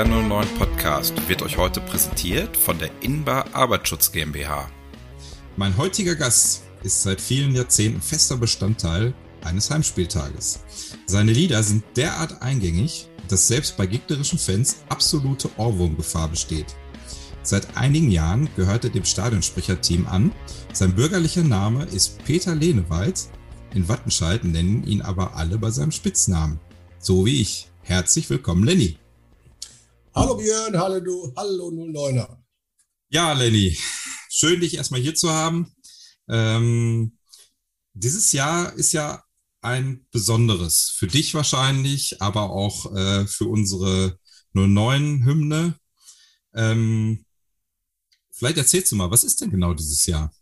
Der 09 Podcast, wird euch heute präsentiert von der Inbar Arbeitsschutz GmbH. Mein heutiger Gast ist seit vielen Jahrzehnten fester Bestandteil eines Heimspieltages. Seine Lieder sind derart eingängig, dass selbst bei gegnerischen Fans absolute Ohrwurmgefahr besteht. Seit einigen Jahren gehört er dem Stadionsprecherteam an. Sein bürgerlicher Name ist Peter Lehnewald. In Wattenscheid nennen ihn aber alle bei seinem Spitznamen. So wie ich. Herzlich willkommen, Lenny. Hallo Björn, hallo du, hallo 09er. Ja, Lenny, schön dich erstmal hier zu haben. Ähm, dieses Jahr ist ja ein besonderes. Für dich wahrscheinlich, aber auch äh, für unsere 09-Hymne. Ähm, vielleicht erzählst du mal, was ist denn genau dieses Jahr?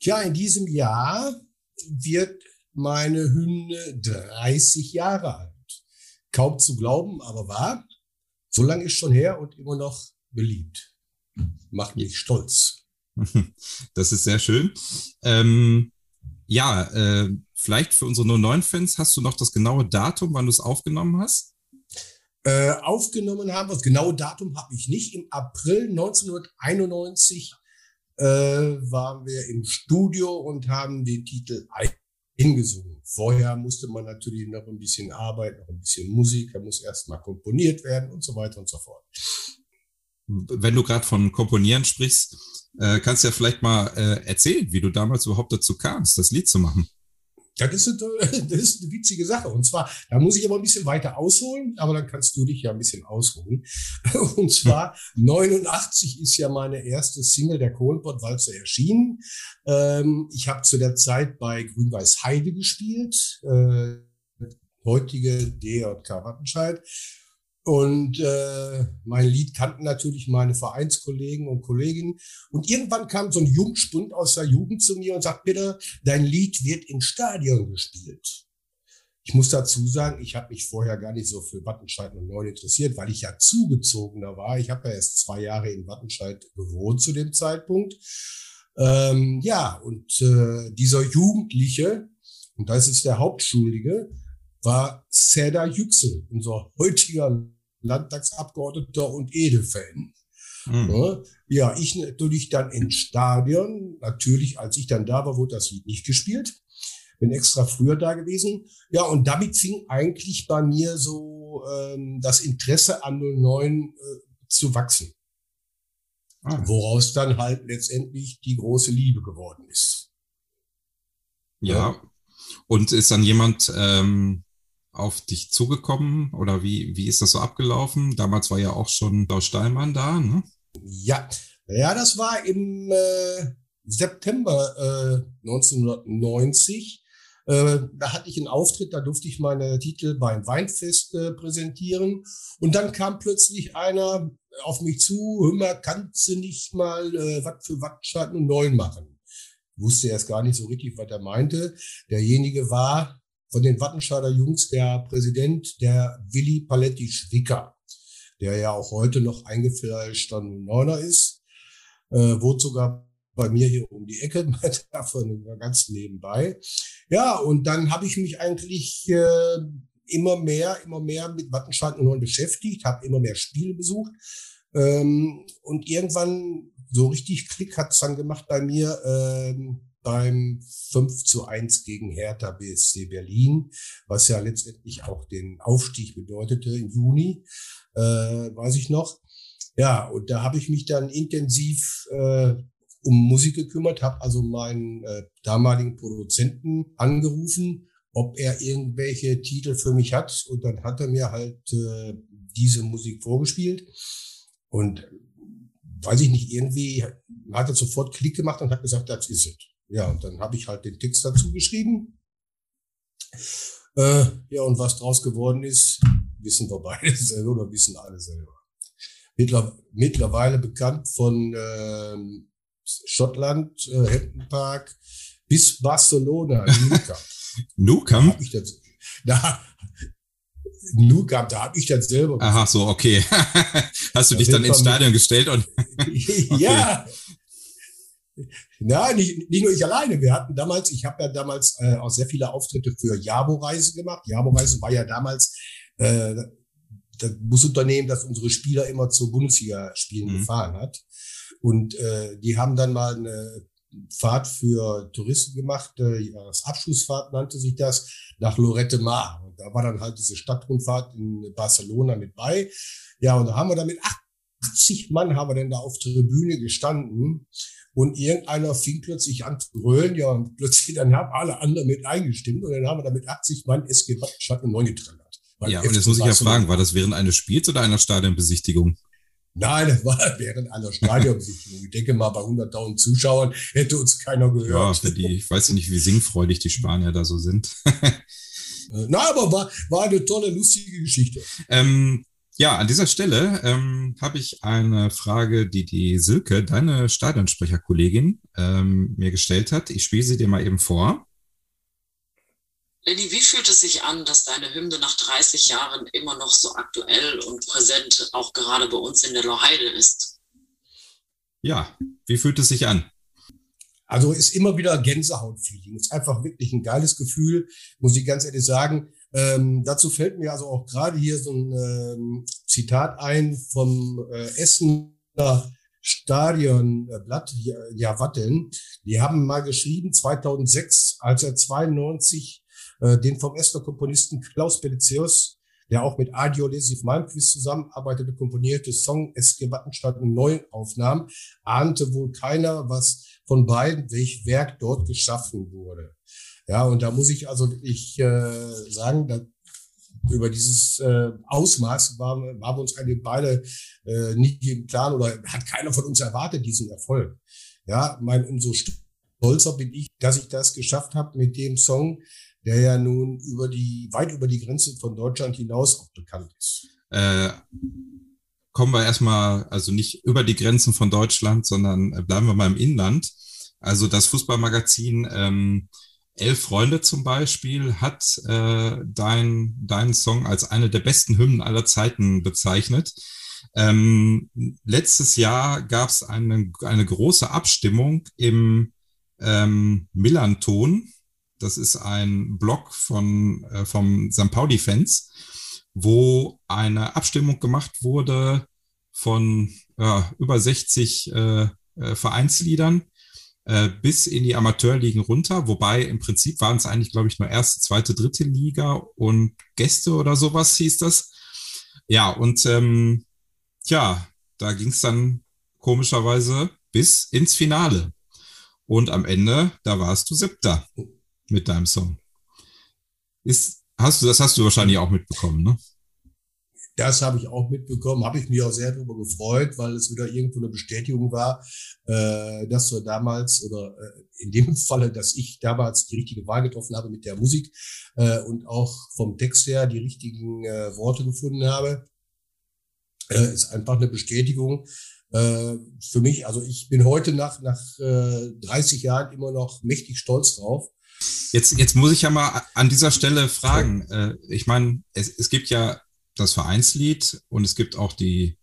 Tja, in diesem Jahr wird meine Hymne 30 Jahre alt. Kaum zu glauben, aber wahr. So lange ist schon her und immer noch beliebt. Macht mich stolz. Das ist sehr schön. Ähm, ja, äh, vielleicht für unsere 09-Fans hast du noch das genaue Datum, wann du es aufgenommen hast? Äh, aufgenommen haben, das genaue Datum habe ich nicht. Im April 1991 äh, waren wir im Studio und haben den Titel hingesungen. Vorher musste man natürlich noch ein bisschen arbeiten, noch ein bisschen Musik, da muss erst mal komponiert werden und so weiter und so fort. Wenn du gerade von Komponieren sprichst, äh, kannst du ja vielleicht mal äh, erzählen, wie du damals überhaupt dazu kamst, das Lied zu machen. Das ist, das ist eine witzige Sache. Und zwar, da muss ich aber ein bisschen weiter ausholen, aber dann kannst du dich ja ein bisschen ausruhen. Und zwar, 89 ist ja meine erste Single der Kohlenpott-Walzer erschienen. Ähm, ich habe zu der Zeit bei Grün-Weiß Heide gespielt, äh, heutige DJK Wattenscheid. Und äh, mein Lied kannten natürlich meine Vereinskollegen und Kolleginnen. Und irgendwann kam so ein Jungspund aus der Jugend zu mir und sagt, bitte, dein Lied wird im Stadion gespielt. Ich muss dazu sagen, ich habe mich vorher gar nicht so für Wattenscheid und Neun interessiert, weil ich ja zugezogener war. Ich habe ja erst zwei Jahre in Wattenscheid gewohnt zu dem Zeitpunkt. Ähm, ja, und äh, dieser Jugendliche, und das ist der Hauptschuldige, war Seda Yüksel, unser heutiger Landtagsabgeordneter und Edelfan. Mhm. Ja, ich natürlich dann ins Stadion. Natürlich, als ich dann da war, wurde das Lied nicht gespielt. Bin extra früher da gewesen. Ja, und damit fing eigentlich bei mir so ähm, das Interesse an 09 äh, zu wachsen. Ah. Woraus dann halt letztendlich die große Liebe geworden ist. Ja. ja. Und ist dann jemand ähm, auf dich zugekommen oder wie, wie ist das so abgelaufen? Damals war ja auch schon Klaus Steinmann da, ne? Ja, ja, das war im äh, September äh, 1990. Äh, da hatte ich einen Auftritt, da durfte ich meine Titel beim Weinfest äh, präsentieren. Und dann kam plötzlich einer auf mich zu, hör mal, kannst du nicht mal äh, was für Wattscheiden und Neuen machen? Wusste erst gar nicht so richtig, was er meinte. Derjenige war von den Wattenscheider Jungs der Präsident, der Willi Paletti Schwicker, der ja auch heute noch eingefleischter Neuner ist, äh, wohnt sogar bei mir hier um die Ecke, davon ganz nebenbei. Ja, und dann habe ich mich eigentlich äh, immer mehr, immer mehr mit Wattenscheid und beschäftigt, habe immer mehr Spiele besucht. Ähm, und irgendwann so richtig Klick hat's dann gemacht bei mir. Ähm, beim 5 zu 1 gegen Hertha BSC Berlin, was ja letztendlich auch den Aufstieg bedeutete im Juni, äh, weiß ich noch. Ja, und da habe ich mich dann intensiv äh, um Musik gekümmert, habe also meinen äh, damaligen Produzenten angerufen, ob er irgendwelche Titel für mich hat. Und dann hat er mir halt äh, diese Musik vorgespielt. Und weiß ich nicht, irgendwie hat er sofort Klick gemacht und hat gesagt, das ist es. Ja, und dann habe ich halt den Text dazu geschrieben. Äh, ja, und was draus geworden ist, wissen wir beide selber oder wissen alle selber. Mittler, mittlerweile bekannt von äh, Schottland, äh, Hampton Park bis Barcelona, Newcamp. Newcamp? Da ich das, da, Newcamp, da habe ich das selber. Aha, so, okay. Hast du da dich dann ins Stadion gestellt und. okay. Ja, na, nicht, nicht nur ich alleine. Wir hatten damals, ich habe ja damals äh, auch sehr viele Auftritte für Jabo-Reise gemacht. Jabo-Reise war ja damals äh, das Busunternehmen, das unsere Spieler immer zur Bundesliga-Spielen mhm. gefahren hat. Und äh, die haben dann mal eine Fahrt für Touristen gemacht, äh, als Abschlussfahrt nannte sich das, nach Lorette Mar. Und da war dann halt diese Stadtrundfahrt in Barcelona mit bei. Ja, und da haben wir dann mit 80 Mann haben wir dann da auf der Tribüne gestanden und irgendeiner fing plötzlich an zu brüllen, ja, und plötzlich dann haben alle anderen mit eingestimmt und dann haben wir da mit 80 Mann SG Wattenstadt und 9 getrennt. Ja, und jetzt muss ich ja fragen, war das während eines Spiels oder einer Stadionbesichtigung? Nein, das war während einer Stadionbesichtigung. Ich denke mal, bei 100.000 Zuschauern hätte uns keiner gehört. Ja, die, ich weiß nicht, wie singfreudig die Spanier da so sind. Na, aber war, war eine tolle, lustige Geschichte. Ähm, ja, an dieser Stelle ähm, habe ich eine Frage, die die Silke, deine Stadionsprecherkollegin, ähm, mir gestellt hat. Ich spiele sie dir mal eben vor. Lenny, wie fühlt es sich an, dass deine Hymne nach 30 Jahren immer noch so aktuell und präsent, auch gerade bei uns in der Loheide ist? Ja, wie fühlt es sich an? Also ist immer wieder Gänsehautfeeling. Ist einfach wirklich ein geiles Gefühl, muss ich ganz ehrlich sagen. Ähm, dazu fällt mir also auch gerade hier so ein ähm, Zitat ein vom äh, Essener Stadionblatt, ja, Watteln. Die haben mal geschrieben, 2006, als er 92 äh, den vom Essener Komponisten Klaus Belizius, der auch mit Adio Lesiv Malmquist zusammenarbeitete, komponierte Song SG Wattenstadt in neuen Aufnahmen, ahnte wohl keiner, was von beiden, welch Werk dort geschaffen wurde. Ja, und da muss ich also wirklich äh, sagen, da, über dieses äh, Ausmaß waren, waren wir uns eigentlich beide äh, nicht im Plan oder hat keiner von uns erwartet, diesen Erfolg. Ja, mein, umso stolzer bin ich, dass ich das geschafft habe mit dem Song, der ja nun über die, weit über die Grenze von Deutschland hinaus auch bekannt ist. Äh, kommen wir erstmal, also nicht über die Grenzen von Deutschland, sondern äh, bleiben wir mal im Inland. Also das Fußballmagazin ähm, Elf Freunde zum Beispiel hat äh, dein, deinen Song als eine der besten Hymnen aller Zeiten bezeichnet. Ähm, letztes Jahr gab es eine, eine große Abstimmung im ähm, Millanton das ist ein Blog von, äh, vom St. Pauli-Fans, wo eine Abstimmung gemacht wurde von äh, über 60 äh, Vereinsliedern äh, bis in die Amateurligen runter. Wobei im Prinzip waren es eigentlich, glaube ich, nur erste, zweite, dritte Liga und Gäste oder sowas hieß das. Ja, und ähm, ja, da ging es dann komischerweise bis ins Finale. Und am Ende, da warst du Siebter mit deinem Song. Ist, hast du, das hast du wahrscheinlich auch mitbekommen, ne? Das habe ich auch mitbekommen, habe ich mich auch sehr darüber gefreut, weil es wieder irgendwo eine Bestätigung war, äh, dass wir damals oder äh, in dem Falle, dass ich damals die richtige Wahl getroffen habe mit der Musik äh, und auch vom Text her die richtigen äh, Worte gefunden habe, äh, ist einfach eine Bestätigung äh, für mich. Also ich bin heute nach nach äh, 30 Jahren immer noch mächtig stolz drauf, Jetzt, jetzt muss ich ja mal an dieser Stelle fragen. Äh, ich meine, es, es gibt ja das Vereinslied und es gibt auch die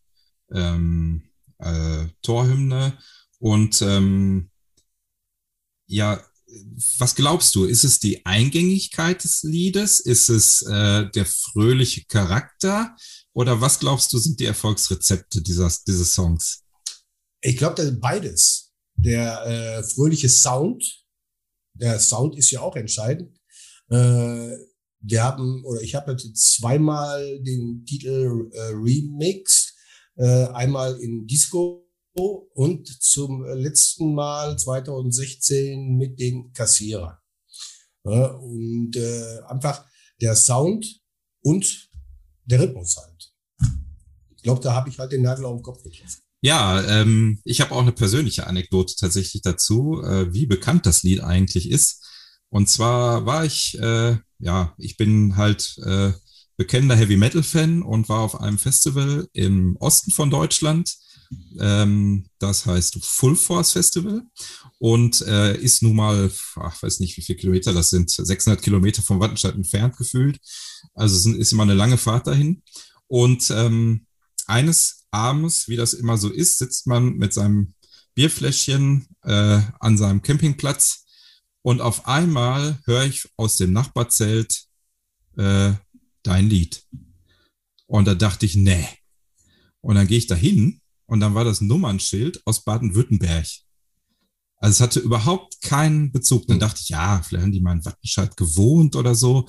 ähm, äh, Torhymne. Und ähm, ja, was glaubst du? Ist es die Eingängigkeit des Liedes? Ist es äh, der fröhliche Charakter? Oder was glaubst du, sind die Erfolgsrezepte dieser, dieses Songs? Ich glaube, beides. Der äh, fröhliche Sound, der Sound ist ja auch entscheidend. Äh, wir haben, oder ich habe jetzt zweimal den Titel äh, Remix, äh, einmal in Disco und zum letzten Mal 2016 mit den Kassierer. Ja, und äh, einfach der Sound und der Rhythmus halt. Ich glaube, da habe ich halt den Nagel auf den Kopf getroffen. Ja, ähm, ich habe auch eine persönliche Anekdote tatsächlich dazu, äh, wie bekannt das Lied eigentlich ist. Und zwar war ich, äh, ja, ich bin halt äh, bekennender Heavy Metal Fan und war auf einem Festival im Osten von Deutschland. Ähm, das heißt Full Force Festival und äh, ist nun mal, ach, weiß nicht, wie viele Kilometer das sind, 600 Kilometer von Wattenscheid entfernt gefühlt. Also sind, ist immer eine lange Fahrt dahin. Und ähm, eines abends, wie das immer so ist, sitzt man mit seinem Bierfläschchen äh, an seinem Campingplatz und auf einmal höre ich aus dem Nachbarzelt äh, dein Lied. Und da dachte ich, nee. Und dann gehe ich da hin und dann war das Nummernschild aus Baden-Württemberg. Also es hatte überhaupt keinen Bezug. Dann dachte ich, ja, vielleicht haben die mal in Wattenscheid gewohnt oder so.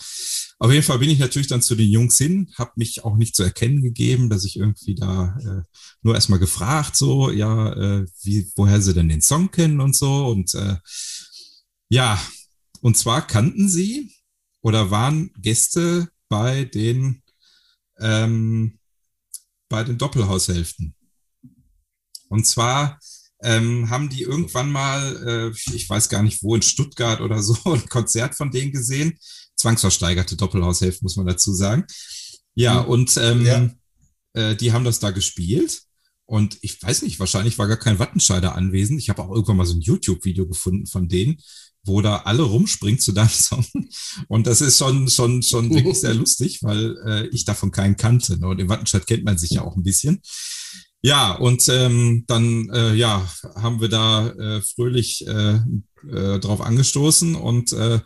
Auf jeden Fall bin ich natürlich dann zu den Jungs hin, habe mich auch nicht zu erkennen gegeben, dass ich irgendwie da äh, nur erstmal gefragt, so, ja, äh, wie, woher sie denn den Song kennen und so. Und äh, ja, und zwar kannten sie oder waren Gäste bei den ähm, bei den Doppelhaushälften. Und zwar ähm, haben die irgendwann mal, äh, ich weiß gar nicht wo, in Stuttgart oder so, ein Konzert von denen gesehen. Zwangsversteigerte Doppelhaushälfte, muss man dazu sagen. Ja, mhm. und ähm, ja. Äh, die haben das da gespielt. Und ich weiß nicht, wahrscheinlich war gar kein Wattenscheider anwesend. Ich habe auch irgendwann mal so ein YouTube-Video gefunden von denen, wo da alle rumspringt zu deinem Song. Und das ist schon, schon, schon wirklich sehr lustig, weil äh, ich davon keinen kannte. Ne? Und in Wattenscheid kennt man sich ja auch ein bisschen. Ja, und ähm, dann äh, ja, haben wir da äh, fröhlich äh, äh, drauf angestoßen und äh,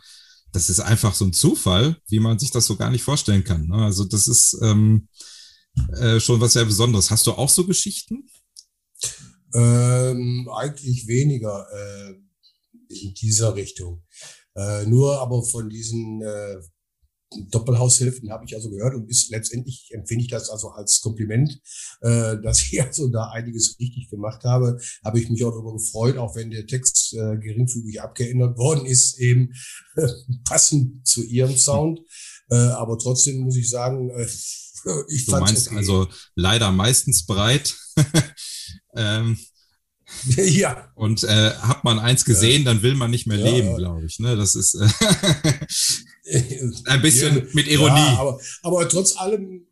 das ist einfach so ein Zufall, wie man sich das so gar nicht vorstellen kann. Ne? Also das ist ähm, äh, schon was sehr Besonderes. Hast du auch so Geschichten? Ähm, eigentlich weniger. Äh in dieser Richtung. Äh, nur aber von diesen äh, Doppelhaushilfen habe ich also gehört und ist letztendlich empfinde ich das also als Kompliment, äh, dass ich also da einiges richtig gemacht habe. Habe ich mich auch darüber gefreut, auch wenn der Text äh, geringfügig abgeändert worden ist, eben äh, passend zu ihrem Sound. Äh, aber trotzdem muss ich sagen, äh, ich Du meinst okay. also leider meistens breit. ähm, ja. Und äh, hat man eins gesehen, ja. dann will man nicht mehr ja. leben, glaube ich. Ne? Das ist äh, ein bisschen mit Ironie. Aber, aber trotz allem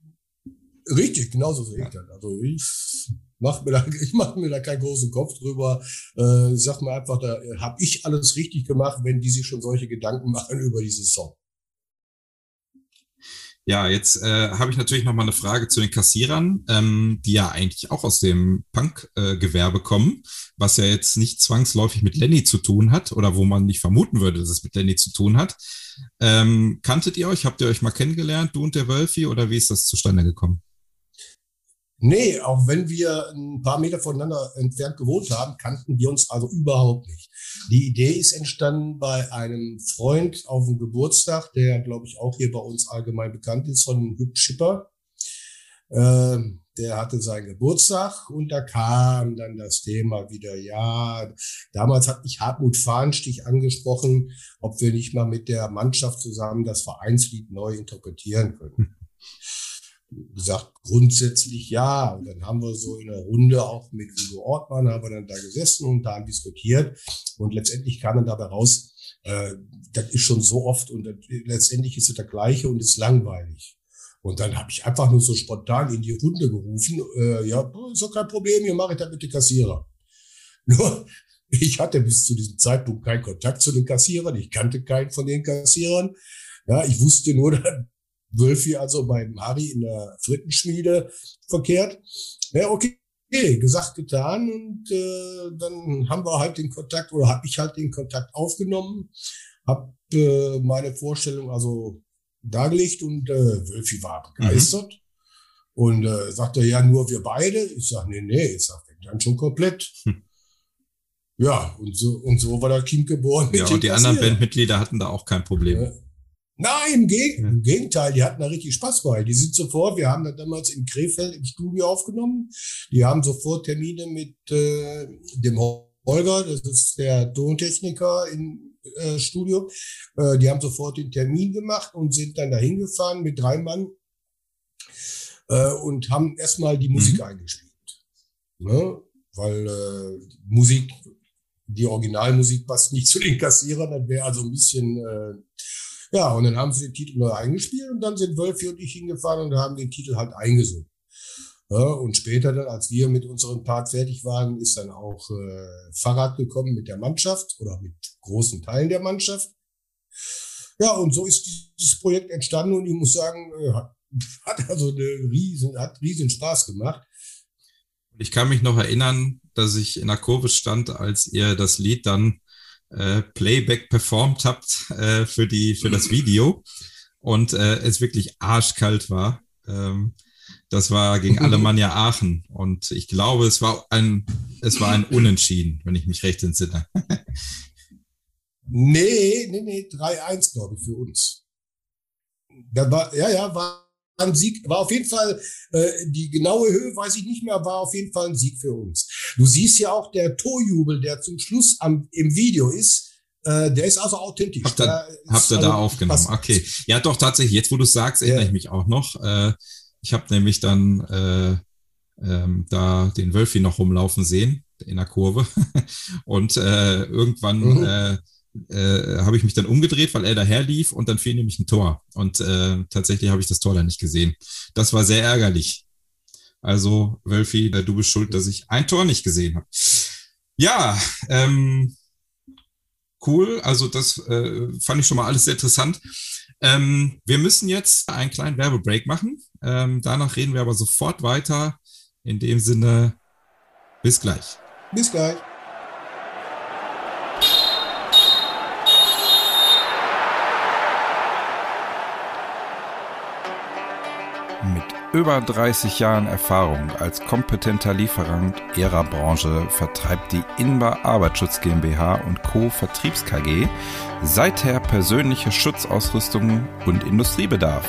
richtig, genauso sehe ich das. Also ich mach mir da, ich mache mir da keinen großen Kopf drüber. Äh, ich sag mal einfach, da habe ich alles richtig gemacht, wenn die sich schon solche Gedanken machen über diesen Song. Ja, jetzt äh, habe ich natürlich noch mal eine Frage zu den Kassierern, ähm, die ja eigentlich auch aus dem Punk-Gewerbe kommen, was ja jetzt nicht zwangsläufig mit Lenny zu tun hat oder wo man nicht vermuten würde, dass es mit Lenny zu tun hat. Ähm, kanntet ihr euch? Habt ihr euch mal kennengelernt, du und der Wölfi, oder wie ist das zustande gekommen? Nee, auch wenn wir ein paar Meter voneinander entfernt gewohnt haben, kannten wir uns also überhaupt nicht. Die Idee ist entstanden bei einem Freund auf dem Geburtstag, der, glaube ich, auch hier bei uns allgemein bekannt ist, von Hüb Schipper. Ähm, der hatte seinen Geburtstag und da kam dann das Thema wieder, ja, damals hat mich Hartmut Fahnstich angesprochen, ob wir nicht mal mit der Mannschaft zusammen das Vereinslied neu interpretieren können gesagt, grundsätzlich ja. Und dann haben wir so in der Runde auch mit Udo Ortmann, haben wir dann da gesessen und da diskutiert. Und letztendlich kam dann dabei raus, äh, das ist schon so oft und das, letztendlich ist es der gleiche und ist langweilig. Und dann habe ich einfach nur so spontan in die Runde gerufen, äh, ja, ist doch kein Problem, hier mache ich das mit den Kassierer. Nur, ich hatte bis zu diesem Zeitpunkt keinen Kontakt zu den Kassierern, ich kannte keinen von den Kassierern. Ja, ich wusste nur, Wölfi also beim Harry in der Frittenschmiede verkehrt. Ja, okay, gesagt, getan. Und äh, dann haben wir halt den Kontakt oder habe ich halt den Kontakt aufgenommen, habe äh, meine Vorstellung also dargelegt und äh, Wölfi war begeistert. Mhm. Und äh, sagte, ja, nur wir beide. Ich sage, nee, nee, ich sage, dann schon komplett. Hm. Ja, und so, und so war das Kind geboren. Ja, und die anderen Bandmitglieder hatten da auch kein Problem. Nein, im, Geg im, Gegenteil, die hatten da richtig Spaß bei. Die sind sofort, wir haben da damals in Krefeld im Studio aufgenommen. Die haben sofort Termine mit äh, dem Holger, das ist der Tontechniker im äh, Studio. Äh, die haben sofort den Termin gemacht und sind dann dahin gefahren mit drei Mann äh, und haben erstmal die Musik mhm. eingespielt. Ne? Weil äh, Musik, die Originalmusik passt nicht zu den Kassierern, das wäre also ein bisschen äh, ja, und dann haben sie den Titel neu eingespielt und dann sind Wölfi und ich hingefahren und haben den Titel halt eingesungen. Ja, und später dann, als wir mit unserem Part fertig waren, ist dann auch äh, Fahrrad gekommen mit der Mannschaft oder mit großen Teilen der Mannschaft. Ja, und so ist dieses Projekt entstanden und ich muss sagen, äh, hat also eine riesen, hat riesen Spaß gemacht. Ich kann mich noch erinnern, dass ich in der Kurve stand, als ihr das Lied dann äh, Playback performt habt äh, für die für das Video und äh, es wirklich arschkalt war. Ähm, Das war gegen Alemannia Aachen. Und ich glaube, es war ein, es war ein Unentschieden, wenn ich mich recht entsinne. nee, nee, nee, 3-1, glaube ich, für uns. Da war, ja, ja, war ein Sieg, war auf jeden Fall, äh, die genaue Höhe weiß ich nicht mehr, war auf jeden Fall ein Sieg für uns. Du siehst ja auch der Torjubel, der zum Schluss am, im Video ist, äh, der ist also authentisch. Habt ihr, habt ihr da also aufgenommen? Passt. Okay. Ja, doch, tatsächlich. Jetzt, wo du sagst, erinnere ja. ich mich auch noch. Äh, ich habe nämlich dann äh, ähm, da den Wölfi noch rumlaufen sehen in der Kurve. und äh, irgendwann mhm. äh, äh, habe ich mich dann umgedreht, weil er daher lief und dann fiel nämlich ein Tor. Und äh, tatsächlich habe ich das Tor dann nicht gesehen. Das war sehr ärgerlich. Also, Wölfi, du bist schuld, dass ich ein Tor nicht gesehen habe. Ja, ähm, cool. Also das äh, fand ich schon mal alles sehr interessant. Ähm, wir müssen jetzt einen kleinen Werbebreak machen. Ähm, danach reden wir aber sofort weiter. In dem Sinne, bis gleich. Bis gleich. Über 30 Jahren Erfahrung als kompetenter Lieferant ihrer Branche vertreibt die Inbar Arbeitsschutz GmbH und Co. Vertriebs KG seither persönliche Schutzausrüstung und Industriebedarf.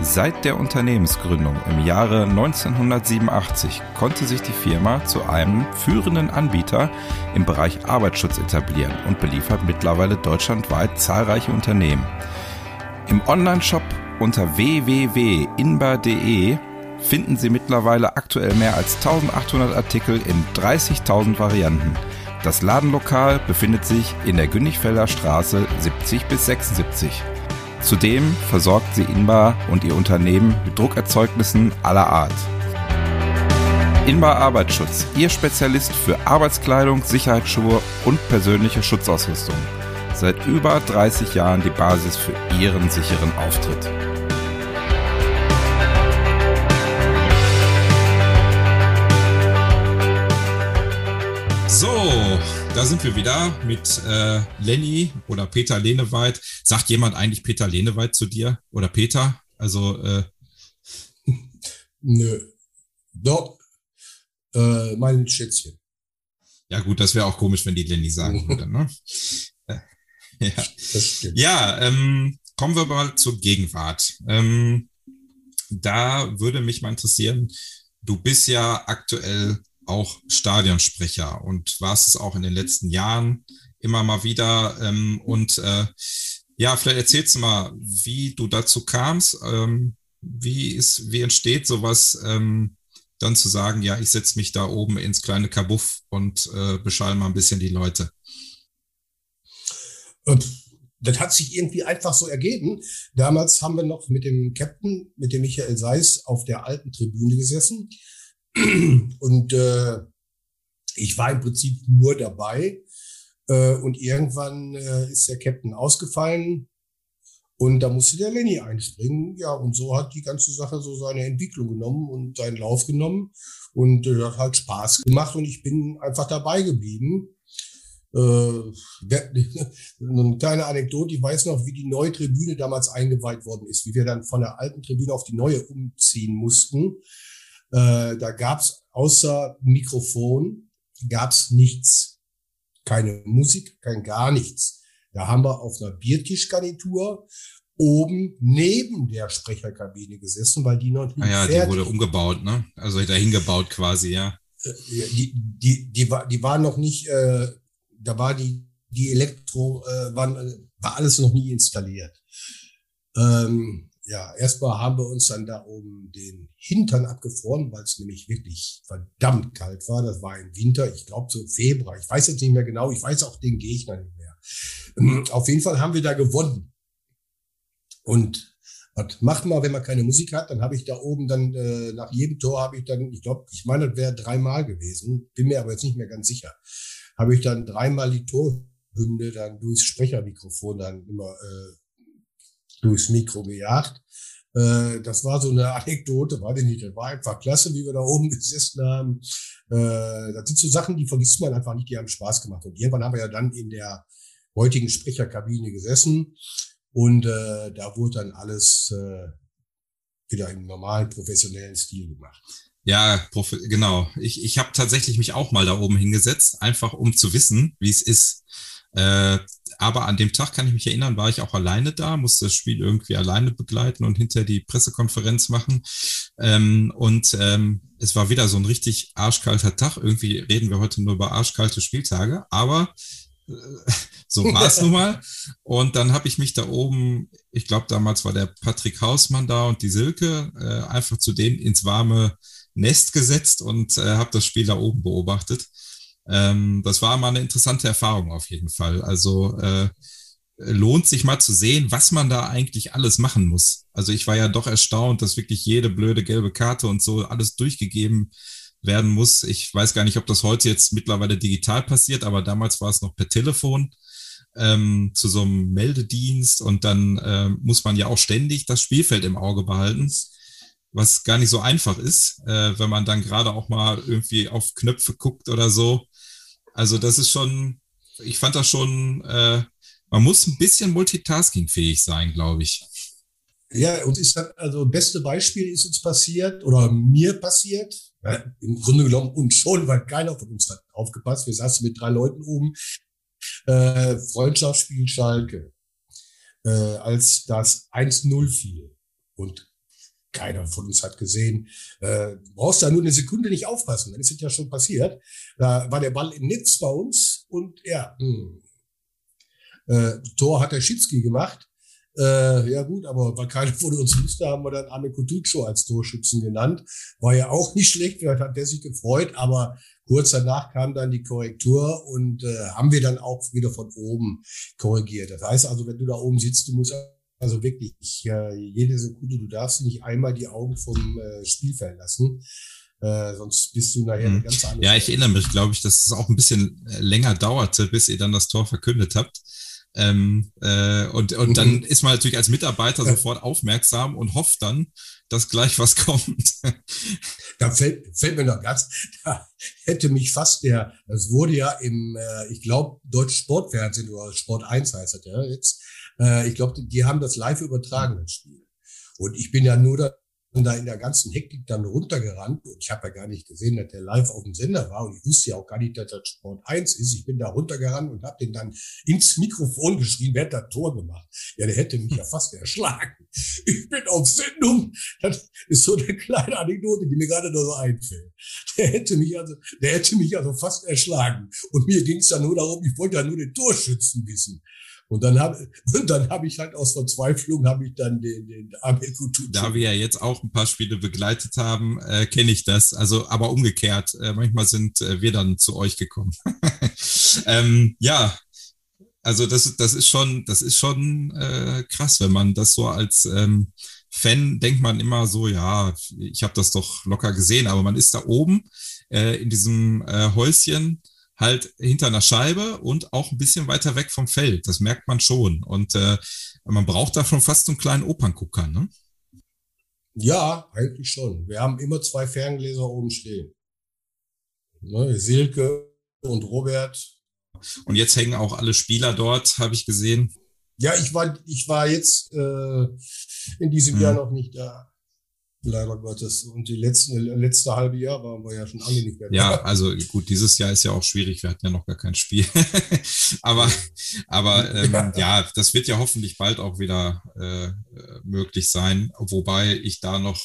Seit der Unternehmensgründung im Jahre 1987 konnte sich die Firma zu einem führenden Anbieter im Bereich Arbeitsschutz etablieren und beliefert mittlerweile deutschlandweit zahlreiche Unternehmen. Im Onlineshop unter www.inbar.de finden Sie mittlerweile aktuell mehr als 1800 Artikel in 30.000 Varianten. Das Ladenlokal befindet sich in der Günnigfelder Straße 70 bis 76. Zudem versorgt sie Inbar und ihr Unternehmen mit Druckerzeugnissen aller Art. Inbar Arbeitsschutz, Ihr Spezialist für Arbeitskleidung, Sicherheitsschuhe und persönliche Schutzausrüstung. Seit über 30 Jahren die Basis für Ihren sicheren Auftritt. Da sind wir wieder mit äh, Lenny oder Peter Leneweit. Sagt jemand eigentlich Peter Leneweit zu dir oder Peter? Also äh, nö, doch äh, mein Schätzchen. Ja gut, das wäre auch komisch, wenn die Lenny sagen würde. Ne? Ja, ja ähm, kommen wir mal zur Gegenwart. Ähm, da würde mich mal interessieren, du bist ja aktuell auch Stadionsprecher und warst es auch in den letzten Jahren immer mal wieder. Ähm, und äh, ja, vielleicht erzählst du mal, wie du dazu kamst. Ähm, wie ist, wie entsteht sowas, ähm, dann zu sagen, ja, ich setze mich da oben ins kleine Kabuff und äh, beschall mal ein bisschen die Leute? Das hat sich irgendwie einfach so ergeben. Damals haben wir noch mit dem Captain, mit dem Michael Seis, auf der alten Tribüne gesessen. Und äh, ich war im Prinzip nur dabei. Äh, und irgendwann äh, ist der Captain ausgefallen. Und da musste der Lenny einspringen. Ja, und so hat die ganze Sache so seine Entwicklung genommen und seinen Lauf genommen. Und äh, hat halt Spaß gemacht und ich bin einfach dabei geblieben. Äh, eine kleine Anekdote, ich weiß noch, wie die neue Tribüne damals eingeweiht worden ist, wie wir dann von der alten Tribüne auf die neue umziehen mussten. Äh, da gab's außer Mikrofon gab's nichts. Keine Musik, kein gar nichts. Da haben wir auf einer Biertischgarnitur oben neben der Sprecherkabine gesessen, weil die noch nicht ah ja, fertig die wurde umgebaut, ne? Also dahin gebaut quasi, ja. Äh, die, die, die, war, die war noch nicht, äh, da war die, die Elektro, äh, waren, äh, war alles noch nie installiert. Ähm, ja, erstmal haben wir uns dann da oben den Hintern abgefroren, weil es nämlich wirklich verdammt kalt war. Das war im Winter, ich glaube so Februar. Ich weiß jetzt nicht mehr genau, ich weiß auch den Gegner nicht mehr. Auf jeden Fall haben wir da gewonnen. Und was macht man, wenn man keine Musik hat? Dann habe ich da oben dann äh, nach jedem Tor habe ich dann, ich glaube, ich meine, das wäre dreimal gewesen, bin mir aber jetzt nicht mehr ganz sicher. Habe ich dann dreimal die Torhymne dann durchs Sprechermikrofon dann immer äh, durchs Mikro gejagt. Äh, das war so eine Anekdote, weiß ich nicht, das war einfach klasse, wie wir da oben gesessen haben. Äh, das sind so Sachen, die vergisst man einfach nicht, die haben Spaß gemacht. Und irgendwann haben wir ja dann in der heutigen Sprecherkabine gesessen und äh, da wurde dann alles, äh, wieder im normalen professionellen Stil gemacht. Ja, genau. Ich, ich habe tatsächlich mich auch mal da oben hingesetzt, einfach um zu wissen, wie es ist. Äh, aber an dem Tag kann ich mich erinnern, war ich auch alleine da, musste das Spiel irgendwie alleine begleiten und hinter die Pressekonferenz machen. Ähm, und ähm, es war wieder so ein richtig arschkalter Tag. Irgendwie reden wir heute nur über arschkalte Spieltage, aber äh, so war es nun mal. Und dann habe ich mich da oben, ich glaube, damals war der Patrick Hausmann da und die Silke, äh, einfach zu denen ins warme Nest gesetzt und äh, habe das Spiel da oben beobachtet. Ähm, das war mal eine interessante Erfahrung auf jeden Fall. Also äh, lohnt sich mal zu sehen, was man da eigentlich alles machen muss. Also ich war ja doch erstaunt, dass wirklich jede blöde gelbe Karte und so alles durchgegeben werden muss. Ich weiß gar nicht, ob das heute jetzt mittlerweile digital passiert, aber damals war es noch per Telefon ähm, zu so einem Meldedienst und dann äh, muss man ja auch ständig das Spielfeld im Auge behalten was gar nicht so einfach ist, äh, wenn man dann gerade auch mal irgendwie auf Knöpfe guckt oder so. Also das ist schon, ich fand das schon, äh, man muss ein bisschen multitaskingfähig sein, glaube ich. Ja, und ist dann, also beste Beispiel ist uns passiert oder mir passiert, ja, im Grunde genommen uns schon, weil keiner von uns hat aufgepasst. Wir saßen mit drei Leuten oben, äh, Freundschaftsspiel Schalke, äh, als das 1-0 fiel. Und keiner von uns hat gesehen. Äh, brauchst da nur eine Sekunde nicht aufpassen, dann ist es ja schon passiert. Da war der Ball im Netz bei uns und ja, hm. äh, Tor hat der Schitzki gemacht. Äh, ja gut, aber weil keiner von uns wusste, haben wir dann Ame Kutucho als Torschützen genannt. War ja auch nicht schlecht, vielleicht hat der sich gefreut, aber kurz danach kam dann die Korrektur und äh, haben wir dann auch wieder von oben korrigiert. Das heißt also, wenn du da oben sitzt, du musst also wirklich, äh, jede Sekunde, du darfst nicht einmal die Augen vom äh, Spiel verlassen. Äh, sonst bist du nachher eine mhm. ganz andere. Ja, ich erinnere mich, glaube ich, dass es auch ein bisschen äh, länger dauerte, bis ihr dann das Tor verkündet habt. Ähm, äh, und und mhm. dann ist man natürlich als Mitarbeiter sofort aufmerksam und hofft dann, dass gleich was kommt. da fällt, fällt mir noch ganz, da hätte mich fast der, das wurde ja im, äh, ich glaube, Deutsches Sportfernsehen oder Sport 1 heißt das ja jetzt, äh, ich glaube, die, die haben das live übertragen, das Spiel. Und ich bin ja nur da da in der ganzen Hektik dann runtergerannt und ich habe ja gar nicht gesehen, dass der live auf dem Sender war und ich wusste ja auch gar nicht, dass das Sport 1 ist. Ich bin da runtergerannt und habe den dann ins Mikrofon geschrien, wer hat das Tor gemacht? Ja, der hätte mich ja fast erschlagen. Ich bin auf Sendung. Das ist so eine kleine Anekdote, die mir gerade nur so einfällt. Der hätte mich also, der hätte mich also fast erschlagen. Und mir ging es dann nur darum, ich wollte ja nur den Torschützen wissen. Und dann habe und dann habe ich halt aus Verzweiflung habe ich dann den, den Abel Kutucu. Da wir ja jetzt auch ein paar Spiele begleitet haben, äh, kenne ich das. Also, aber umgekehrt. Äh, manchmal sind äh, wir dann zu euch gekommen. ähm, ja, also das, das ist schon, das ist schon äh, krass, wenn man das so als ähm, Fan denkt man immer so, ja, ich habe das doch locker gesehen, aber man ist da oben äh, in diesem äh, Häuschen halt hinter einer Scheibe und auch ein bisschen weiter weg vom Feld. Das merkt man schon. Und äh, man braucht da schon fast so einen kleinen Operngucker, ne? Ja, eigentlich schon. Wir haben immer zwei Ferngläser oben stehen. Ne, Silke und Robert. Und jetzt hängen auch alle Spieler dort, habe ich gesehen. Ja, ich war, ich war jetzt äh, in diesem hm. Jahr noch nicht da. Leider Gottes. Und die letzten, letzte halbe Jahr waren wir ja schon alle nicht mehr da. Ja, also gut, dieses Jahr ist ja auch schwierig. Wir hatten ja noch gar kein Spiel. aber aber ähm, ja. ja. das wird ja hoffentlich bald auch wieder äh, möglich sein. Wobei ich da noch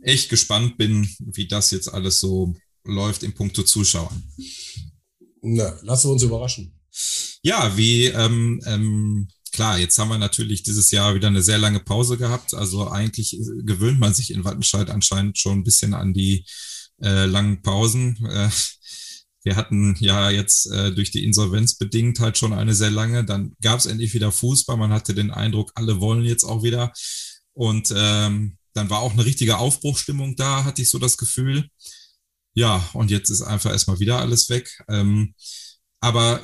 echt gespannt bin, wie das jetzt alles so läuft in puncto Zuschauern. Na, lassen wir uns überraschen. Ja, wie ähm, ähm, klar, jetzt haben wir natürlich dieses Jahr wieder eine sehr lange Pause gehabt. Also eigentlich äh, gewöhnt man sich in Wattenscheid anscheinend schon ein bisschen an die äh, langen Pausen. Äh, wir hatten ja jetzt äh, durch die Insolvenz bedingt halt schon eine sehr lange. Dann gab es endlich wieder Fußball. Man hatte den Eindruck, alle wollen jetzt auch wieder. Und ähm, dann war auch eine richtige Aufbruchstimmung da, hatte ich so das Gefühl. Ja, und jetzt ist einfach erstmal wieder alles weg. Ähm, aber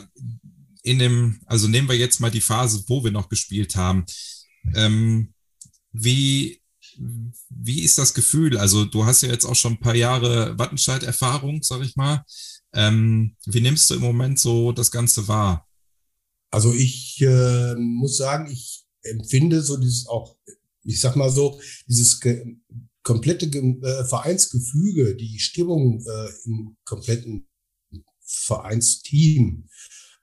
in dem, also nehmen wir jetzt mal die Phase, wo wir noch gespielt haben. Ähm, wie, wie ist das Gefühl? Also du hast ja jetzt auch schon ein paar Jahre Wattenscheid-Erfahrung, sag ich mal. Ähm, wie nimmst du im Moment so das Ganze wahr? Also ich äh, muss sagen, ich empfinde so dieses auch ich sag mal so, dieses komplette äh, Vereinsgefüge, die Stimmung äh, im kompletten Vereinsteam,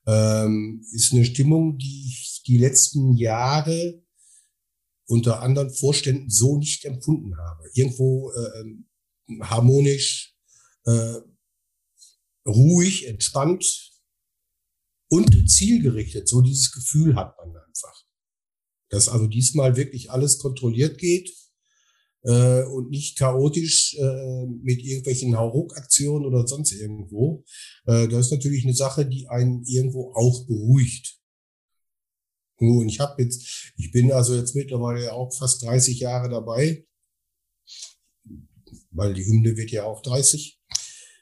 ähm, ist eine Stimmung, die ich die letzten Jahre unter anderen Vorständen so nicht empfunden habe. Irgendwo äh, harmonisch, äh, ruhig, entspannt und zielgerichtet. So dieses Gefühl hat man einfach. Dass also diesmal wirklich alles kontrolliert geht äh, und nicht chaotisch äh, mit irgendwelchen Hauruck-Aktionen oder sonst irgendwo. Äh, das ist natürlich eine Sache, die einen irgendwo auch beruhigt. Und ich habe jetzt, ich bin also jetzt mittlerweile auch fast 30 Jahre dabei, weil die Hymne wird ja auch 30.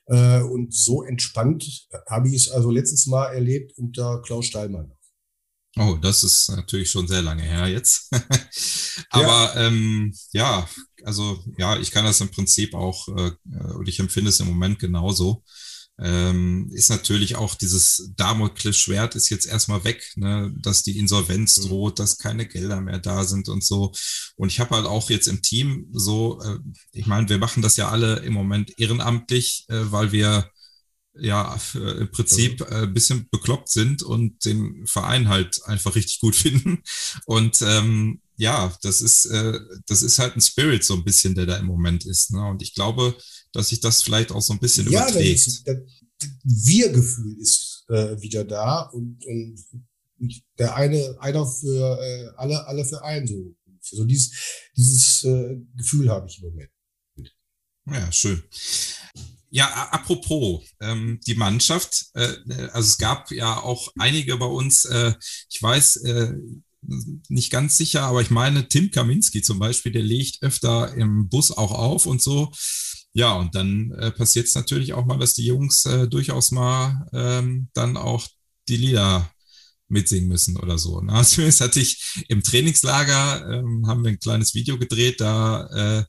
Äh, und so entspannt habe ich es also letztes Mal erlebt unter Klaus Steilmann. Oh, das ist natürlich schon sehr lange her jetzt. Aber ja. Ähm, ja, also ja, ich kann das im Prinzip auch, äh, und ich empfinde es im Moment genauso. Ähm, ist natürlich auch dieses Damoklesschwert ist jetzt erstmal weg, ne, dass die Insolvenz mhm. droht, dass keine Gelder mehr da sind und so. Und ich habe halt auch jetzt im Team so, äh, ich meine, wir machen das ja alle im Moment ehrenamtlich, äh, weil wir ja äh, im Prinzip also. äh, bisschen bekloppt sind und den Verein halt einfach richtig gut finden. Und ähm, ja, das ist, äh, das ist halt ein Spirit so ein bisschen, der da im Moment ist. Ne? Und ich glaube, dass sich das vielleicht auch so ein bisschen ja, überträgt. Ja, das Wir-Gefühl ist äh, wieder da und, und der eine, einer für äh, alle, alle für einen so. So dieses, dieses äh, Gefühl habe ich im Moment. Ja, schön. Ja, apropos, ähm, die Mannschaft, äh, also es gab ja auch einige bei uns, äh, ich weiß, äh, nicht ganz sicher, aber ich meine, Tim Kaminski zum Beispiel, der legt öfter im Bus auch auf und so. Ja, und dann äh, passiert es natürlich auch mal, dass die Jungs äh, durchaus mal ähm, dann auch die Lieder mitsingen müssen oder so. Na, zumindest hatte ich im Trainingslager, ähm, haben wir ein kleines Video gedreht, da äh,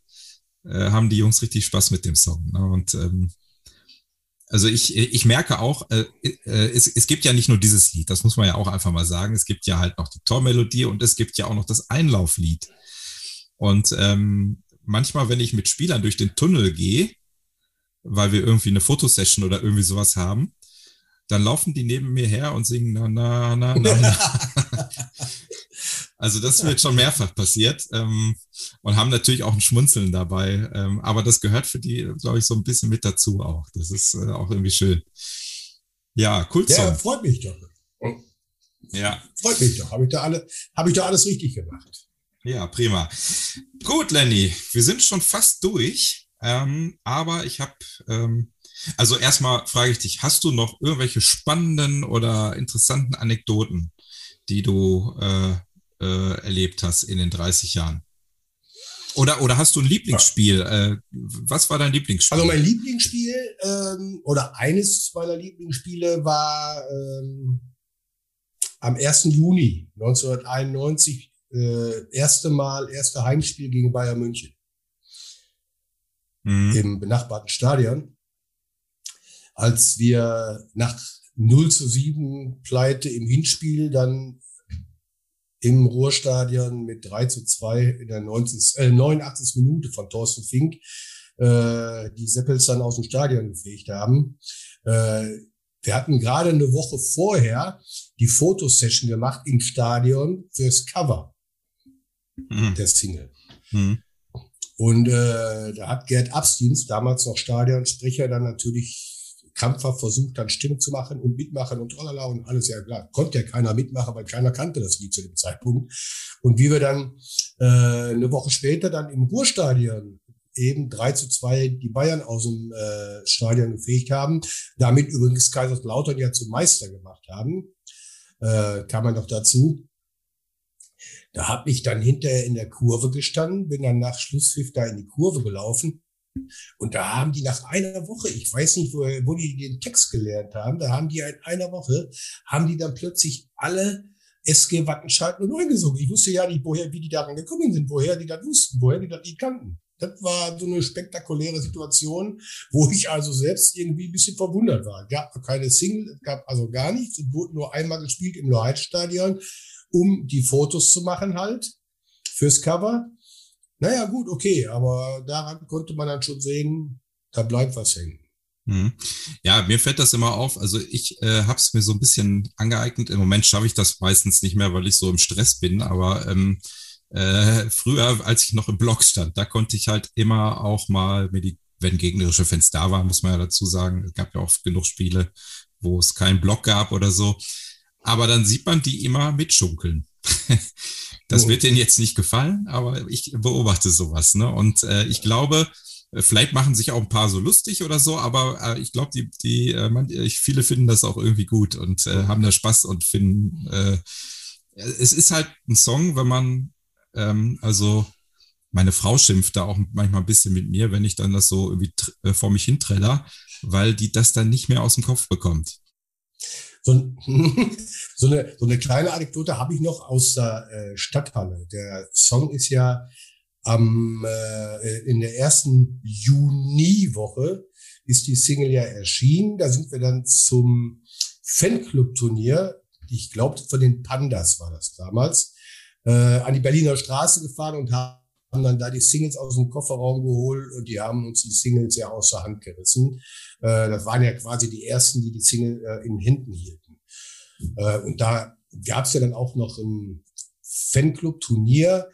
äh, haben die Jungs richtig Spaß mit dem Song. Ne? Und ähm, also ich, ich merke auch, äh, äh, es, es gibt ja nicht nur dieses Lied, das muss man ja auch einfach mal sagen. Es gibt ja halt noch die Tormelodie und es gibt ja auch noch das Einlauflied. Und ähm, manchmal, wenn ich mit Spielern durch den Tunnel gehe, weil wir irgendwie eine Fotosession oder irgendwie sowas haben, dann laufen die neben mir her und singen na na na na. na. Also das wird schon mehrfach passiert ähm, und haben natürlich auch ein Schmunzeln dabei. Ähm, aber das gehört für die, glaube ich, so ein bisschen mit dazu auch. Das ist äh, auch irgendwie schön. Ja, cool. Ja, freut mich doch. Ja. Freut mich doch. Habe ich, da alle, hab ich da alles richtig gemacht. Ja, prima. Gut, Lenny, wir sind schon fast durch. Ähm, aber ich habe, ähm, also erstmal frage ich dich, hast du noch irgendwelche spannenden oder interessanten Anekdoten, die du äh, äh, erlebt hast in den 30 Jahren? Oder, oder hast du ein Lieblingsspiel? Ja. Äh, was war dein Lieblingsspiel? Also mein Lieblingsspiel ähm, oder eines meiner Lieblingsspiele war ähm, am 1. Juni 1991 äh, erste Mal, erste Heimspiel gegen Bayern München mhm. im benachbarten Stadion. Als wir nach 0 zu 7 Pleite im Hinspiel dann im Ruhrstadion mit 3 zu 2 in der 90, äh, 89. Minute von Thorsten Fink äh, die Seppels dann aus dem Stadion gefegt haben. Äh, wir hatten gerade eine Woche vorher die Fotosession gemacht im Stadion fürs Cover mhm. der Single. Mhm. Und äh, da hat Gerd Abstins, damals noch Stadionsprecher, dann natürlich krampfhaft versucht, dann Stimmung zu machen und mitmachen und tralala und alles. Ja klar, konnte ja keiner mitmachen, weil keiner kannte das Lied zu dem Zeitpunkt. Und wie wir dann äh, eine Woche später dann im Ruhrstadion eben 3 zu 2 die Bayern aus dem äh, Stadion gefegt haben, damit übrigens Kaiserslautern ja zum Meister gemacht haben, äh, kam man noch dazu. Da habe ich dann hinterher in der Kurve gestanden, bin dann nach Schlusspfiff da in die Kurve gelaufen und da haben die nach einer Woche, ich weiß nicht, wo, wo die den Text gelernt haben, da haben die in einer Woche, haben die dann plötzlich alle SG Wattenscheid 09 gesungen. Ich wusste ja nicht, woher, wie die daran gekommen sind, woher die das wussten, woher die das nicht kannten. Das war so eine spektakuläre Situation, wo ich also selbst irgendwie ein bisschen verwundert war. Es gab keine Single, es gab also gar nichts. Es wurde nur einmal gespielt im Loheit-Stadion, um die Fotos zu machen halt fürs Cover. Naja, gut, okay, aber daran konnte man dann schon sehen, da bleibt was hängen. Mhm. Ja, mir fällt das immer auf. Also ich äh, habe es mir so ein bisschen angeeignet. Im Moment schaffe ich das meistens nicht mehr, weil ich so im Stress bin. Aber ähm, äh, früher, als ich noch im Blog stand, da konnte ich halt immer auch mal mir die, wenn gegnerische Fans da waren, muss man ja dazu sagen, es gab ja oft genug Spiele, wo es keinen Blog gab oder so. Aber dann sieht man die immer mitschunkeln. das oh. wird denen jetzt nicht gefallen, aber ich beobachte sowas. Ne? Und äh, ich glaube, äh, vielleicht machen sich auch ein paar so lustig oder so, aber äh, ich glaube, die, die, äh, man, viele finden das auch irgendwie gut und äh, haben da Spaß und finden, äh, es ist halt ein Song, wenn man, ähm, also meine Frau schimpft da auch manchmal ein bisschen mit mir, wenn ich dann das so irgendwie äh, vor mich hintreller, weil die das dann nicht mehr aus dem Kopf bekommt. So, so, eine, so eine kleine Anekdote habe ich noch aus der äh, Stadthalle. Der Song ist ja am, äh, in der ersten Juniwoche ist die Single ja erschienen. Da sind wir dann zum Fanclub-Turnier, ich glaube von den Pandas war das damals, äh, an die Berliner Straße gefahren und haben dann da die Singles aus dem Kofferraum geholt und die haben uns die Singles ja aus der Hand gerissen. Äh, das waren ja quasi die ersten, die die Single äh, in Händen hielten. Äh, und da gab es ja dann auch noch ein Fanclub-Turnier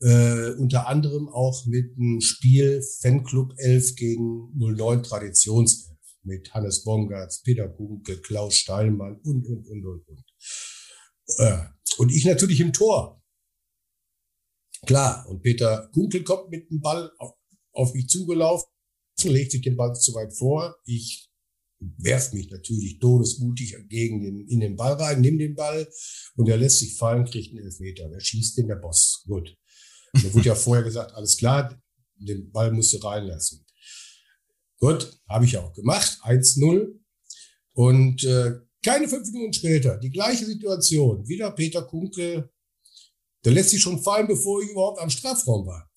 äh, unter anderem auch mit dem Spiel Fanclub 11 gegen 09 Traditionself mit Hannes Bongartz, Peter Kuhnke, Klaus Steilmann und, und, und, und, und. Äh, und ich natürlich im Tor. Klar, und Peter Kunkel kommt mit dem Ball auf, auf mich zugelaufen, legt sich den Ball zu weit vor. Ich werf mich natürlich todesmutig gegen den, in den Ball rein, nimm den Ball und er lässt sich fallen, kriegt einen Elfmeter. Er schießt den der Boss. Gut. Mir wurde ja vorher gesagt, alles klar, den Ball musst du reinlassen. Gut, habe ich auch gemacht, 1-0. Und äh, keine fünf Minuten später, die gleiche Situation, wieder Peter Kunkel, der lässt sich schon fallen, bevor ich überhaupt am Strafraum war.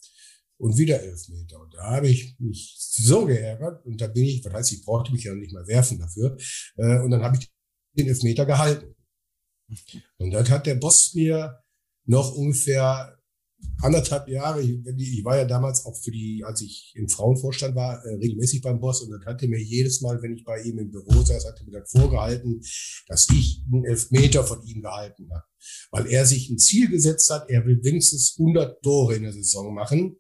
Und wieder Elfmeter. Und da habe ich mich so geärgert. Und da bin ich, was heißt, ich brauchte mich ja nicht mal werfen dafür. Äh, und dann habe ich den Elfmeter gehalten. Und dann hat der Boss mir noch ungefähr anderthalb Jahre, ich, war ja damals auch für die, als ich im Frauenvorstand war, äh, regelmäßig beim Boss und dann hatte mir jedes Mal, wenn ich bei ihm im Büro saß, hatte mir dann vorgehalten, dass ich einen Elfmeter von ihm gehalten habe. Weil er sich ein Ziel gesetzt hat, er will wenigstens 100 Tore in der Saison machen.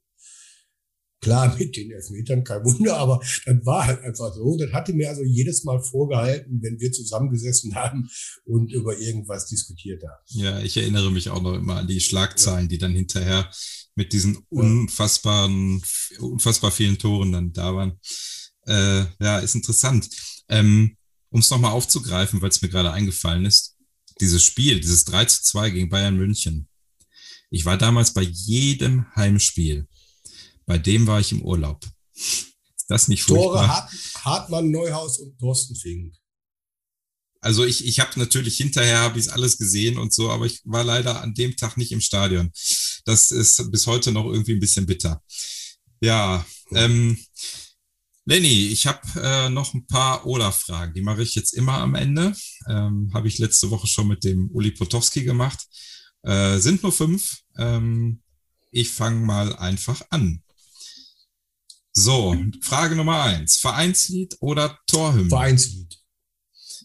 Klar, mit den Elfmetern, kein Wunder, aber dann war halt einfach so. Das hatte mir also jedes Mal vorgehalten, wenn wir zusammengesessen haben und über irgendwas diskutiert haben. Ja, ich erinnere mich auch noch immer an die Schlagzeilen, ja. die dann hinterher mit diesen unfassbaren, unfassbar vielen Toren dann da waren. Äh, ja, ist interessant. Ähm, um es nochmal aufzugreifen, weil es mir gerade eingefallen ist, dieses Spiel, dieses 3 zu 2 gegen Bayern München. Ich war damals bei jedem Heimspiel bei dem war ich im Urlaub. Ist das nicht furchtbar? Tore Hart, Hartmann, Neuhaus und Thorsten Fink. Also ich, ich habe natürlich hinterher habe ich alles gesehen und so, aber ich war leider an dem Tag nicht im Stadion. Das ist bis heute noch irgendwie ein bisschen bitter. Ja, ähm, Lenny, ich habe äh, noch ein paar Oder-Fragen. Die mache ich jetzt immer am Ende. Ähm, habe ich letzte Woche schon mit dem Uli Potowski gemacht. Äh, sind nur fünf. Ähm, ich fange mal einfach an. So, Frage Nummer eins. Vereinslied oder Torhymne? Vereinslied.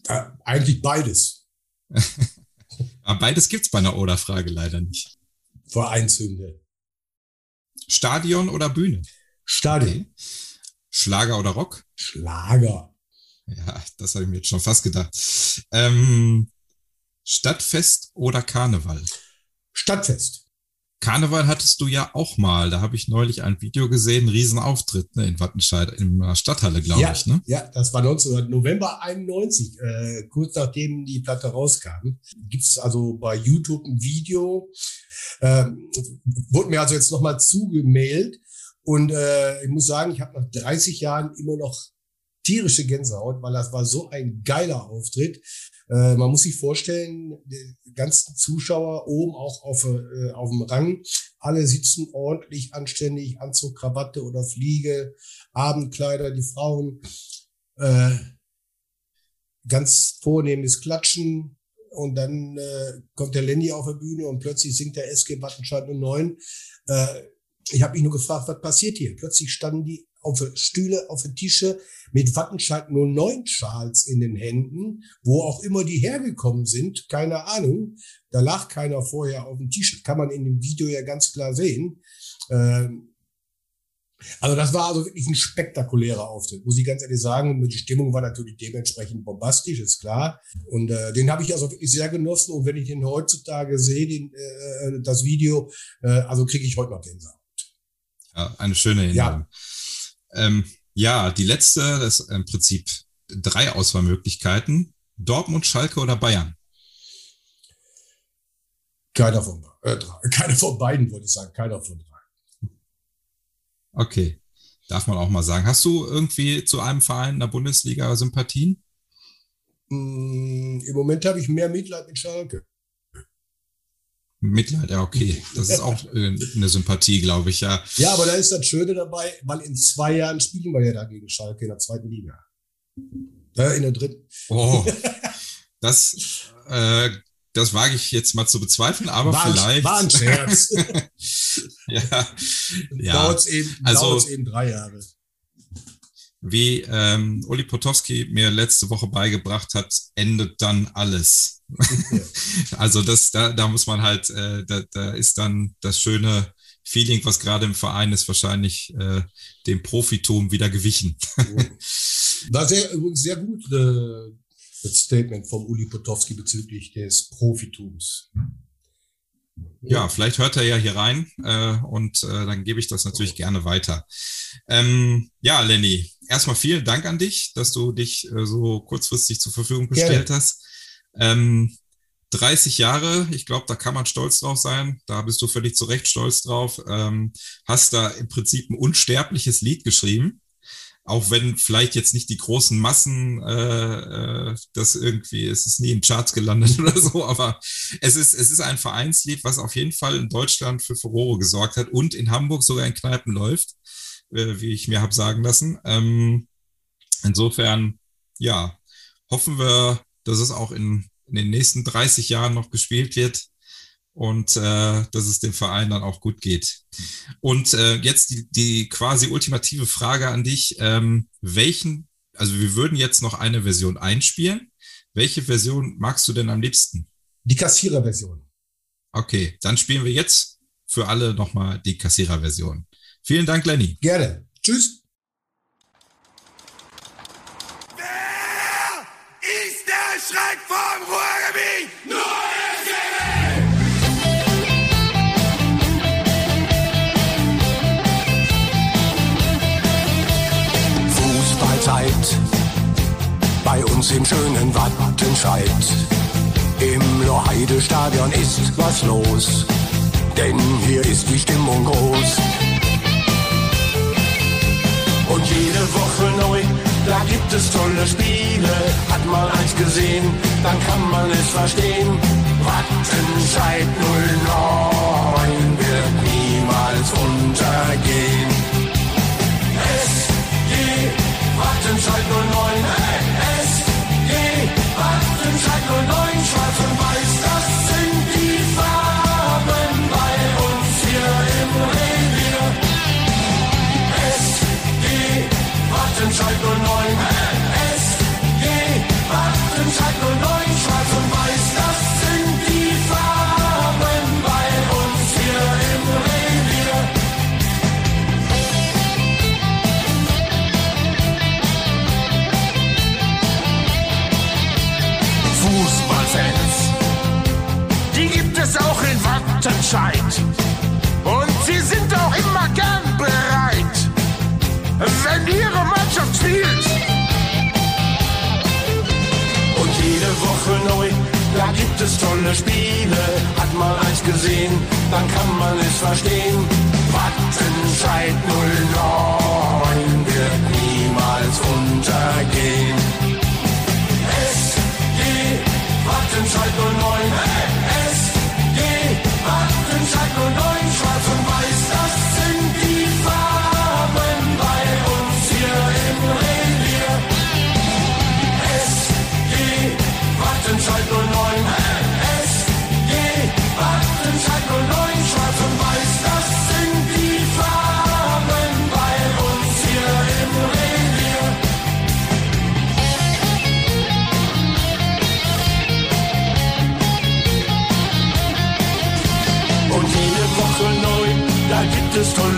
Ja, eigentlich beides. Aber beides gibt's bei einer Oder-Frage leider nicht. Vereinshymne. Stadion oder Bühne? Stadion. Okay. Schlager oder Rock? Schlager. Ja, das habe ich mir jetzt schon fast gedacht. Ähm, Stadtfest oder Karneval? Stadtfest. Karneval hattest du ja auch mal. Da habe ich neulich ein Video gesehen, ein Riesenauftritt ne, in Wattenscheid, in der Stadthalle, glaube ja, ich. Ne? Ja, das war 19, November 91, äh, kurz nachdem die Platte rauskam. Gibt es also bei YouTube ein Video. Ähm, wurde mir also jetzt nochmal zugemailt. Und äh, ich muss sagen, ich habe nach 30 Jahren immer noch tierische Gänsehaut, weil das war so ein geiler Auftritt. Äh, man muss sich vorstellen, die ganzen Zuschauer oben auch auf, äh, auf dem Rang, alle sitzen ordentlich, anständig, Anzug, Krawatte oder Fliege, Abendkleider, die Frauen, äh, ganz vornehmes Klatschen. Und dann äh, kommt der Lenny auf der Bühne und plötzlich singt der SG Wattenscheid 09. Äh, ich habe mich nur gefragt, was passiert hier? Plötzlich standen die auf Stühle, auf Tische mit Wattenscheid 09 Schals in den Händen, wo auch immer die hergekommen sind, keine Ahnung. Da lag keiner vorher auf dem T-Shirt, kann man in dem Video ja ganz klar sehen. Ähm, also das war also wirklich ein spektakulärer Auftritt, muss ich ganz ehrlich sagen. Und die Stimmung war natürlich dementsprechend bombastisch, ist klar. Und äh, den habe ich also wirklich sehr genossen. Und wenn ich den heutzutage sehe, den, äh, das Video, äh, also kriege ich heute noch Gänsehaut. Ja, eine schöne Erinnerung. Ja, ähm, ja die letzte, das ist im Prinzip drei Auswahlmöglichkeiten. Dortmund, Schalke oder Bayern? Keiner von, äh, keiner von beiden, würde ich sagen. Keiner von drei. Okay. Darf man auch mal sagen. Hast du irgendwie zu einem Verein in der Bundesliga Sympathien? Mm, Im Moment habe ich mehr Mitleid mit Schalke. Mitleid, ja, okay. Das ist auch äh, eine Sympathie, glaube ich, ja. Ja, aber da ist das Schöne dabei, weil in zwei Jahren spielen wir ja da gegen Schalke in der zweiten Liga. Äh, in der dritten. Oh, das, äh, das wage ich jetzt mal zu bezweifeln, aber war vielleicht. War ein Scherz. ja, ja. Dauert eben, also, eben drei Jahre wie ähm, Uli Potowski mir letzte Woche beigebracht hat, endet dann alles. also das, da, da muss man halt, äh, da, da ist dann das schöne Feeling, was gerade im Verein ist, wahrscheinlich äh, dem Profitum wieder gewichen. War sehr, übrigens sehr gut äh, das Statement vom Uli Potowski bezüglich des Profitums. Ja, vielleicht hört er ja hier rein äh, und äh, dann gebe ich das natürlich gerne weiter. Ähm, ja, Lenny, erstmal vielen Dank an dich, dass du dich äh, so kurzfristig zur Verfügung gestellt gerne. hast. Ähm, 30 Jahre, ich glaube, da kann man stolz drauf sein. Da bist du völlig zu Recht stolz drauf. Ähm, hast da im Prinzip ein unsterbliches Lied geschrieben auch wenn vielleicht jetzt nicht die großen Massen äh, äh, das irgendwie, es ist nie in Charts gelandet oder so, aber es ist, es ist ein Vereinslied, was auf jeden Fall in Deutschland für Furore gesorgt hat und in Hamburg sogar in Kneipen läuft, äh, wie ich mir habe sagen lassen. Ähm, insofern, ja, hoffen wir, dass es auch in, in den nächsten 30 Jahren noch gespielt wird und äh, dass es dem Verein dann auch gut geht. Und äh, jetzt die, die quasi ultimative Frage an dich. Ähm, welchen, also wir würden jetzt noch eine Version einspielen. Welche Version magst du denn am liebsten? Die Kassierer-Version. Okay, dann spielen wir jetzt für alle nochmal die Kassierer-Version. Vielen Dank, Lenny. Gerne. Tschüss. Wer Schreck vom Ruhrgebiet? Nur Zeit. Bei uns im schönen Wattenscheid. Im Loheide-Stadion ist was los, denn hier ist die Stimmung groß. Da gibt es tolle Spiele. Hat mal eins gesehen, dann kann man es verstehen. Wattenscheid 09 wird niemals untergehen. Wattenscheid 09, SG, Wattenscheid 09, schwarz und weiß, Wattenscheid 09, gesehen, dann kann man es verstehen. Wattenscheid 09 wird niemals untergehen. SG Wattenscheid 09, SG Wattenscheid 09, schwarz und weiß,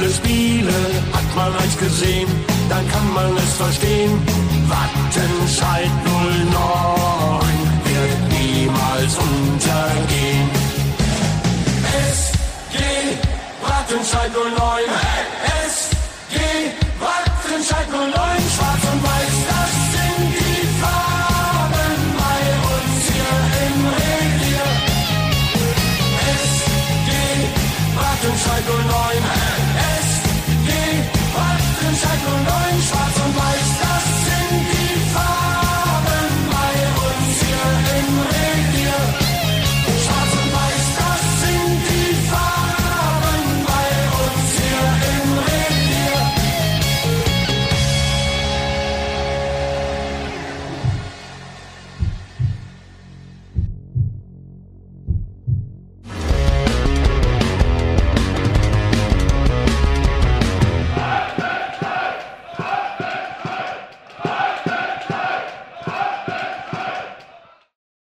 es tolle Spiele. Hat man eins gesehen, dann kann man es verstehen. Wattenscheid 09 wird niemals untergehen. SG Wattenscheid 09. SG Wattenscheid 09.